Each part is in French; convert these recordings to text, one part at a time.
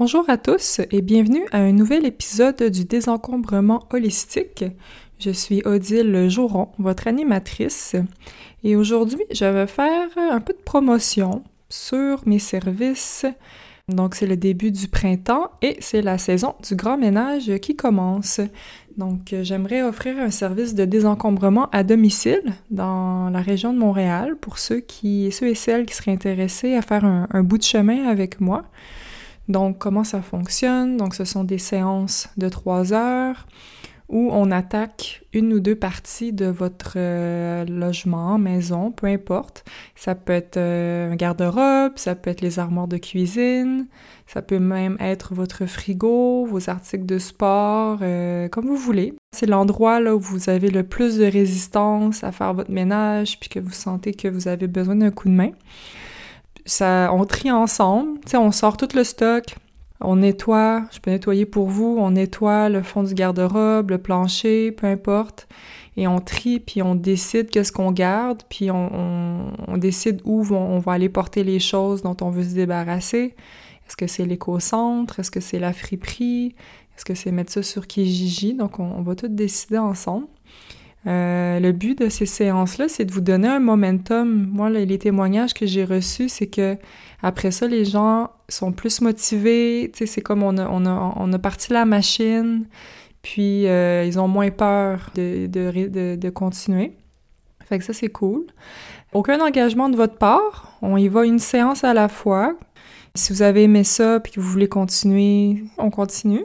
Bonjour à tous et bienvenue à un nouvel épisode du désencombrement holistique. Je suis Odile Jouron, votre animatrice, et aujourd'hui je vais faire un peu de promotion sur mes services. Donc c'est le début du printemps et c'est la saison du grand ménage qui commence. Donc j'aimerais offrir un service de désencombrement à domicile dans la région de Montréal pour ceux qui ceux et celles qui seraient intéressés à faire un bout de chemin avec moi. Donc, comment ça fonctionne? Donc, ce sont des séances de trois heures où on attaque une ou deux parties de votre euh, logement, maison, peu importe. Ça peut être euh, un garde-robe, ça peut être les armoires de cuisine, ça peut même être votre frigo, vos articles de sport, euh, comme vous voulez. C'est l'endroit là où vous avez le plus de résistance à faire votre ménage, puis que vous sentez que vous avez besoin d'un coup de main on trie ensemble, tu on sort tout le stock, on nettoie, je peux nettoyer pour vous, on nettoie le fond du garde-robe, le plancher, peu importe, et on trie, puis on décide qu'est-ce qu'on garde, puis on, décide où on, va aller porter les choses dont on veut se débarrasser. Est-ce que c'est l'éco-centre? Est-ce que c'est la friperie? Est-ce que c'est mettre ça sur Kijiji? Donc, on, on va tout décider ensemble. Euh, le but de ces séances-là, c'est de vous donner un momentum. Moi, les témoignages que j'ai reçus, c'est que après ça, les gens sont plus motivés. C'est comme on a, on, a, on a parti la machine, puis euh, ils ont moins peur de, de, de, continuer. Fait que ça, c'est cool. Aucun engagement de votre part. On y va une séance à la fois. Si vous avez aimé ça puis que vous voulez continuer, on continue.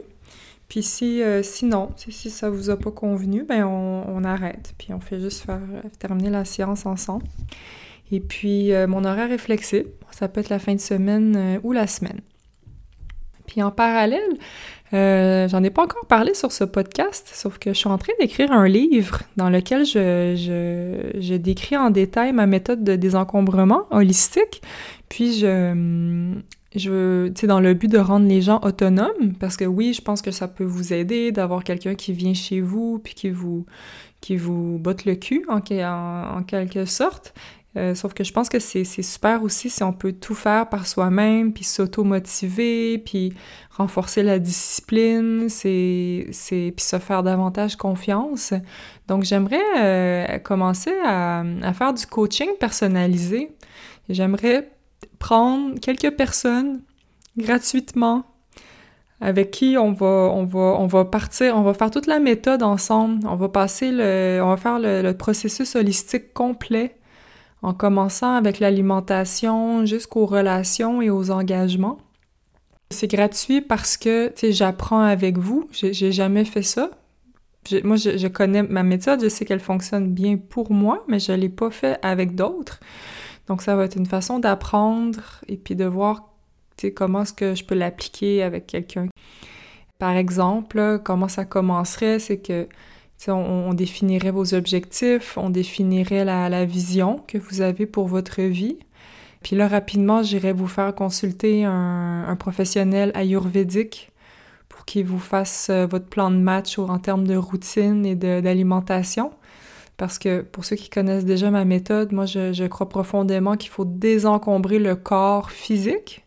Puis si, euh, sinon, si ça vous a pas convenu, ben on, arrête. Puis on fait juste faire terminer la séance ensemble. Et puis euh, mon horaire est flexible. Ça peut être la fin de semaine euh, ou la semaine. Puis en parallèle, j'en ai pas encore parlé sur ce podcast, sauf que je suis en train d'écrire un livre dans lequel je, je, je, décris en détail ma méthode de désencombrement holistique. Puis je, je veux, tu sais, dans le but de rendre les gens autonomes, parce que oui, je pense que ça peut vous aider d'avoir quelqu'un qui vient chez vous puis qui vous, qui vous botte le cul en, en, quelque sorte. Euh, sauf que je pense que c'est super aussi si on peut tout faire par soi-même, puis s'auto-motiver, puis renforcer la discipline, c'est puis se faire davantage confiance. Donc j'aimerais euh, commencer à faire du coaching personnalisé. J'aimerais prendre quelques personnes gratuitement avec qui on va, on va, on va partir, on va faire toute la méthode ensemble. On va passer le, on va faire le, processus holistique complet en commençant avec l'alimentation jusqu'aux relations et aux engagements. C'est gratuit parce que, tu sais, j'apprends avec vous. J'ai jamais fait ça. moi, je, je, connais ma méthode, je sais qu'elle fonctionne bien pour moi, mais je l'ai pas fait avec d'autres. Donc, ça va être une façon d'apprendre et puis de voir comment est-ce que je peux l'appliquer avec quelqu'un. Par exemple, comment ça commencerait, c'est que on, on, définirait vos objectifs, on définirait la, la, vision que vous avez pour votre vie. Puis là, rapidement, j'irai vous faire consulter un, un professionnel ayurvédique pour qu'il vous fasse euh, votre plan de match en termes de routine et d'alimentation. Parce que pour ceux qui connaissent déjà ma méthode, moi je, crois profondément qu'il faut désencombrer le corps physique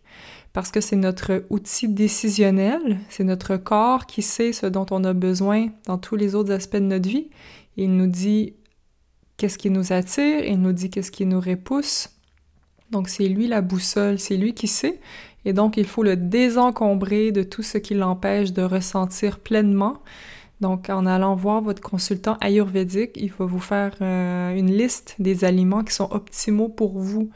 parce que c'est notre outil décisionnel, c'est notre corps qui sait ce dont on a besoin dans tous les autres aspects de notre vie. Il nous dit qu'est-ce qui nous attire, il nous dit qu'est-ce qui nous repousse. Donc c'est lui la boussole, c'est lui qui sait. Et donc il faut le désencombrer de tout ce qui l'empêche de ressentir pleinement donc, en allant voir votre consultant ayurvédique, il faut vous faire euh, une liste des aliments qui sont optimaux pour vous.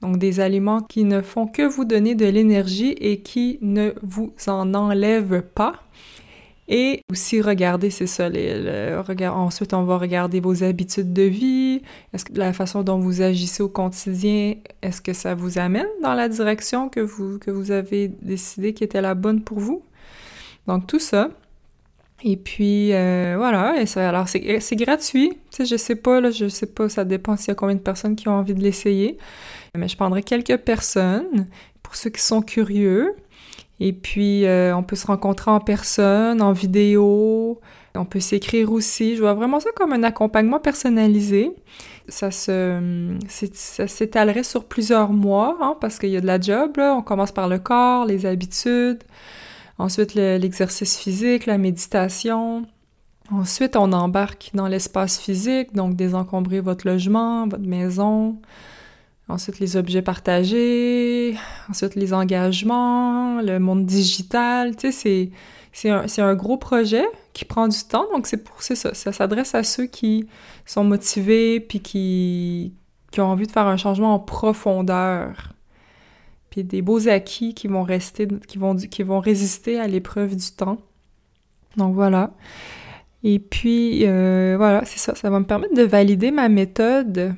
Donc, des aliments qui ne font que vous donner de l'énergie et qui ne vous en enlèvent pas. Et aussi regarder, c'est ça, ensuite on va regarder vos habitudes de vie, est-ce que la façon dont vous agissez au quotidien, est-ce que ça vous amène dans la direction que vous, que vous avez décidé qui était la bonne pour vous? Donc tout ça, et puis euh, voilà, et alors c'est gratuit. Tu sais, je sais pas, là, je sais pas, ça dépend s'il y a combien de personnes qui ont envie de l'essayer. Mais je prendrai quelques personnes pour ceux qui sont curieux. Et puis euh, on peut se rencontrer en personne, en vidéo. On peut s'écrire aussi. Je vois vraiment ça comme un accompagnement personnalisé. Ça se, ça s'étalerait sur plusieurs mois, hein, parce qu'il y a de la job. Là. On commence par le corps, les habitudes, ensuite l'exercice physique, la méditation. Ensuite, on embarque dans l'espace physique, donc désencombrer votre logement, votre maison. Ensuite, les objets partagés. Ensuite, les engagements, le monde digital. Tu sais, c'est un, gros projet qui prend du temps, donc c'est pour ça. S'adresse à ceux qui sont motivés puis qui ont envie de faire un changement en profondeur. Puis des beaux acquis qui vont rester, qui vont, qui vont résister à l'épreuve du temps. Donc voilà. Et puis, euh, voilà, c'est ça. Ça va me permettre de valider ma méthode,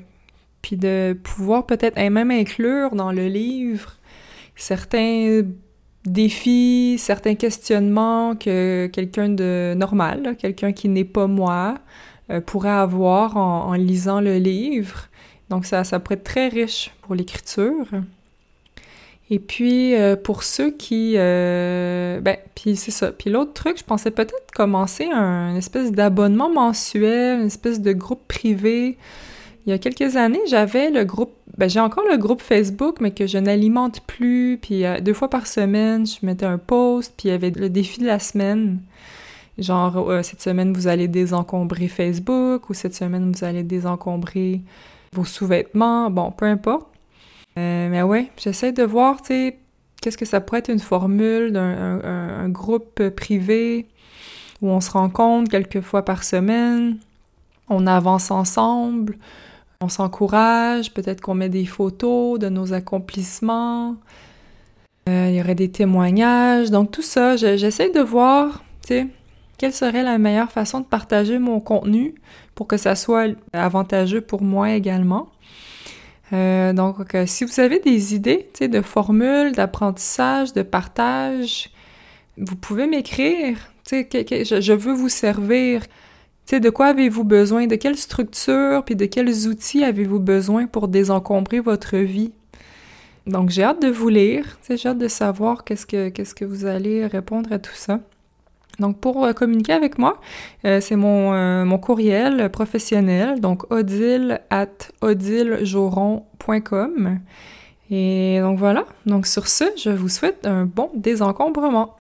puis de pouvoir peut-être même inclure dans le livre certains défis, certains questionnements que quelqu'un de normal, quelqu'un qui n'est pas moi, euh, pourrait avoir en, lisant le livre. Donc ça, ça pourrait être très riche pour l'écriture. Et puis, euh, pour ceux qui... Euh, ben, puis c'est ça. Puis l'autre truc, je pensais peut-être commencer un espèce d'abonnement mensuel, une espèce de groupe privé. Il y a quelques années, j'avais le groupe... Ben, j'ai encore le groupe Facebook, mais que je n'alimente plus. Puis euh, deux fois par semaine, je mettais un post, puis il y avait le défi de la semaine. Genre, cette semaine, vous allez désencombrer Facebook, ou cette semaine, vous allez désencombrer vos sous-vêtements. Bon, peu importe. Euh, mais ouais, j'essaie de voir, tu sais, qu'est-ce que ça pourrait être une formule d'un un, groupe privé où on se rencontre quelques fois par semaine, on avance ensemble, on s'encourage, peut-être qu'on met des photos de nos accomplissements, euh, il y aurait des témoignages, donc tout ça, j'essaie de voir, tu sais, quelle serait la meilleure façon de partager mon contenu pour que ça soit avantageux pour moi également. Euh, donc, si vous avez des idées de formules, d'apprentissage, de partage, vous pouvez m'écrire. Je, je veux vous servir. de quoi avez-vous besoin? De quelle structure puis de quels outils avez-vous besoin pour désencombrer votre vie? Donc, j'ai hâte de vous lire. J'ai hâte de savoir qu'est-ce que, qu'est-ce que vous allez répondre à tout ça. Donc, pour euh, communiquer avec moi, euh, c'est mon, euh, mon, courriel professionnel, donc odile at odilejoron.com. Et donc voilà. Donc sur ce, je vous souhaite un bon désencombrement.